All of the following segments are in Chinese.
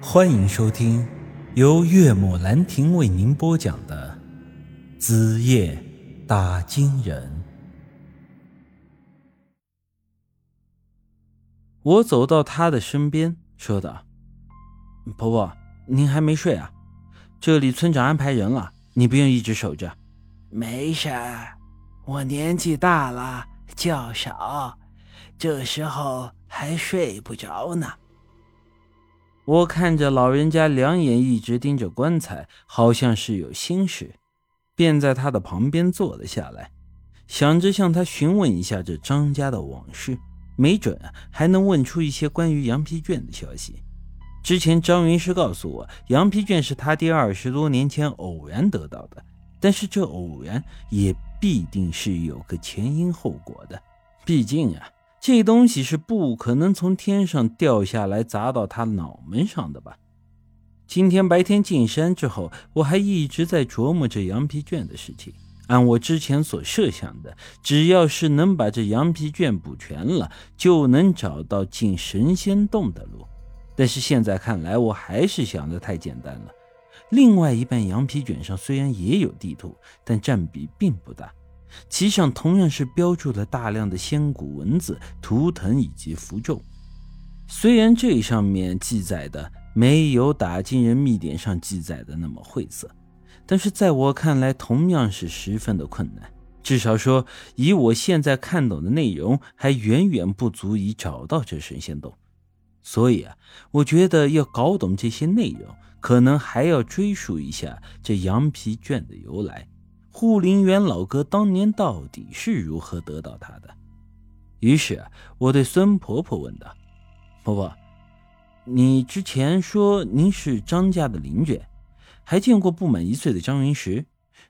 欢迎收听由岳母兰亭为您播讲的《子夜打金人》。我走到她的身边，说道：“婆婆，您还没睡啊？这里村长安排人了，你不用一直守着。”没事，我年纪大了，觉少，这时候还睡不着呢。我看着老人家两眼一直盯着棺材，好像是有心事，便在他的旁边坐了下来，想着向他询问一下这张家的往事，没准还能问出一些关于羊皮卷的消息。之前张云师告诉我，羊皮卷是他爹二十多年前偶然得到的，但是这偶然也必定是有个前因后果的，毕竟啊。这东西是不可能从天上掉下来砸到他脑门上的吧？今天白天进山之后，我还一直在琢磨这羊皮卷的事情。按我之前所设想的，只要是能把这羊皮卷补全了，就能找到进神仙洞的路。但是现在看来，我还是想的太简单了。另外一半羊皮卷上虽然也有地图，但占比并不大。其上同样是标注了大量的仙古文字、图腾以及符咒。虽然这上面记载的没有打金人秘典上记载的那么晦涩，但是在我看来同样是十分的困难。至少说，以我现在看懂的内容，还远远不足以找到这神仙洞。所以啊，我觉得要搞懂这些内容，可能还要追溯一下这羊皮卷的由来。护林员老哥当年到底是如何得到他的？于是我对孙婆婆问道：“婆婆，你之前说您是张家的邻居，还见过不满一岁的张云石，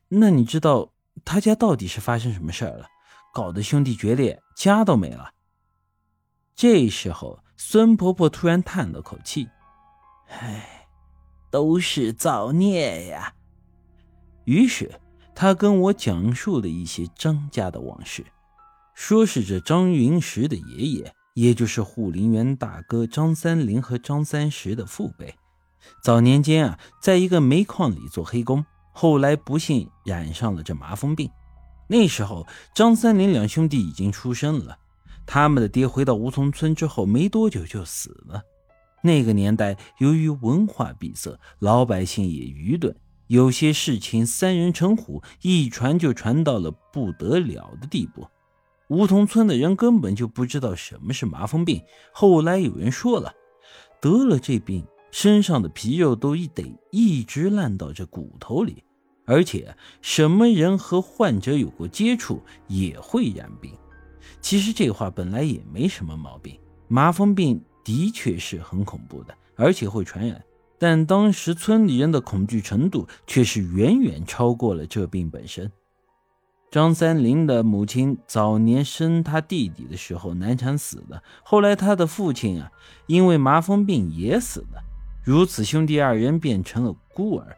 那你知道他家到底是发生什么事儿了？搞得兄弟决裂，家都没了。”这时候，孙婆婆突然叹了口气：“唉，都是造孽呀。”于是。他跟我讲述了一些张家的往事，说是这张云石的爷爷，也就是护林员大哥张三林和张三石的父辈，早年间啊，在一个煤矿里做黑工，后来不幸染上了这麻风病。那时候，张三林两兄弟已经出生了，他们的爹回到梧桐村之后没多久就死了。那个年代，由于文化闭塞，老百姓也愚钝。有些事情三人成虎，一传就传到了不得了的地步。梧桐村的人根本就不知道什么是麻风病。后来有人说了，得了这病，身上的皮肉都一得一直烂到这骨头里，而且什么人和患者有过接触也会染病。其实这话本来也没什么毛病，麻风病的确是很恐怖的，而且会传染。但当时村里人的恐惧程度却是远远超过了这病本身。张三林的母亲早年生他弟弟的时候难产死了，后来他的父亲啊因为麻风病也死了，如此兄弟二人变成了孤儿。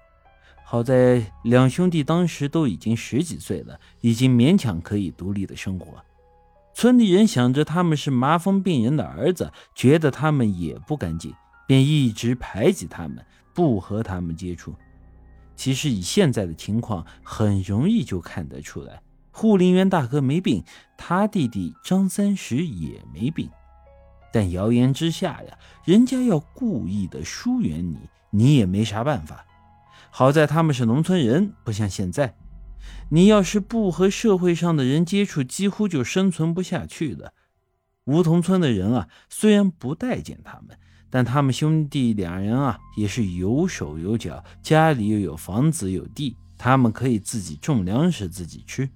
好在两兄弟当时都已经十几岁了，已经勉强可以独立的生活。村里人想着他们是麻风病人的儿子，觉得他们也不干净。便一直排挤他们，不和他们接触。其实以现在的情况，很容易就看得出来，护林员大哥没病，他弟弟张三石也没病。但谣言之下呀，人家要故意的疏远你，你也没啥办法。好在他们是农村人，不像现在，你要是不和社会上的人接触，几乎就生存不下去了。梧桐村的人啊，虽然不待见他们。但他们兄弟两人啊，也是有手有脚，家里又有房子有地，他们可以自己种粮食自己吃。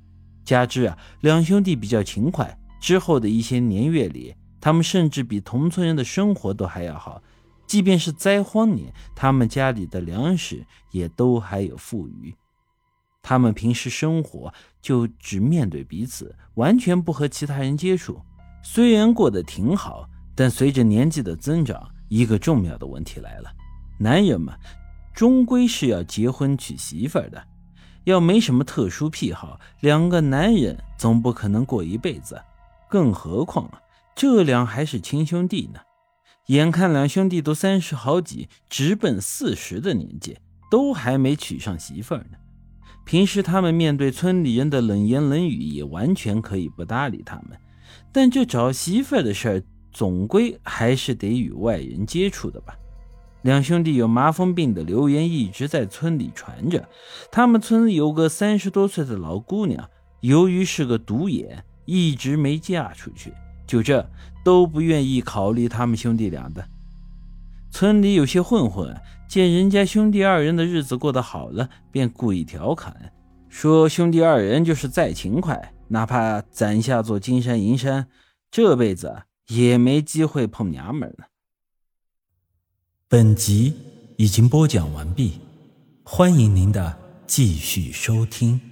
加之啊，两兄弟比较勤快，之后的一些年月里，他们甚至比同村人的生活都还要好。即便是灾荒年，他们家里的粮食也都还有富余。他们平时生活就只面对彼此，完全不和其他人接触。虽然过得挺好，但随着年纪的增长，一个重要的问题来了，男人嘛，终归是要结婚娶媳妇的，要没什么特殊癖好，两个男人总不可能过一辈子，更何况啊，这俩还是亲兄弟呢。眼看两兄弟都三十好几，直奔四十的年纪，都还没娶上媳妇呢。平时他们面对村里人的冷言冷语，也完全可以不搭理他们。但这找媳妇的事儿，总归还是得与外人接触的吧。两兄弟有麻风病的流言一直在村里传着，他们村有个三十多岁的老姑娘，由于是个独眼，一直没嫁出去。就这都不愿意考虑他们兄弟俩的。村里有些混混见人家兄弟二人的日子过得好了，便故意调侃说：“兄弟二人就是再勤快，哪怕攒下座金山银山，这辈子也没机会碰娘们呢。”本集已经播讲完毕，欢迎您的继续收听。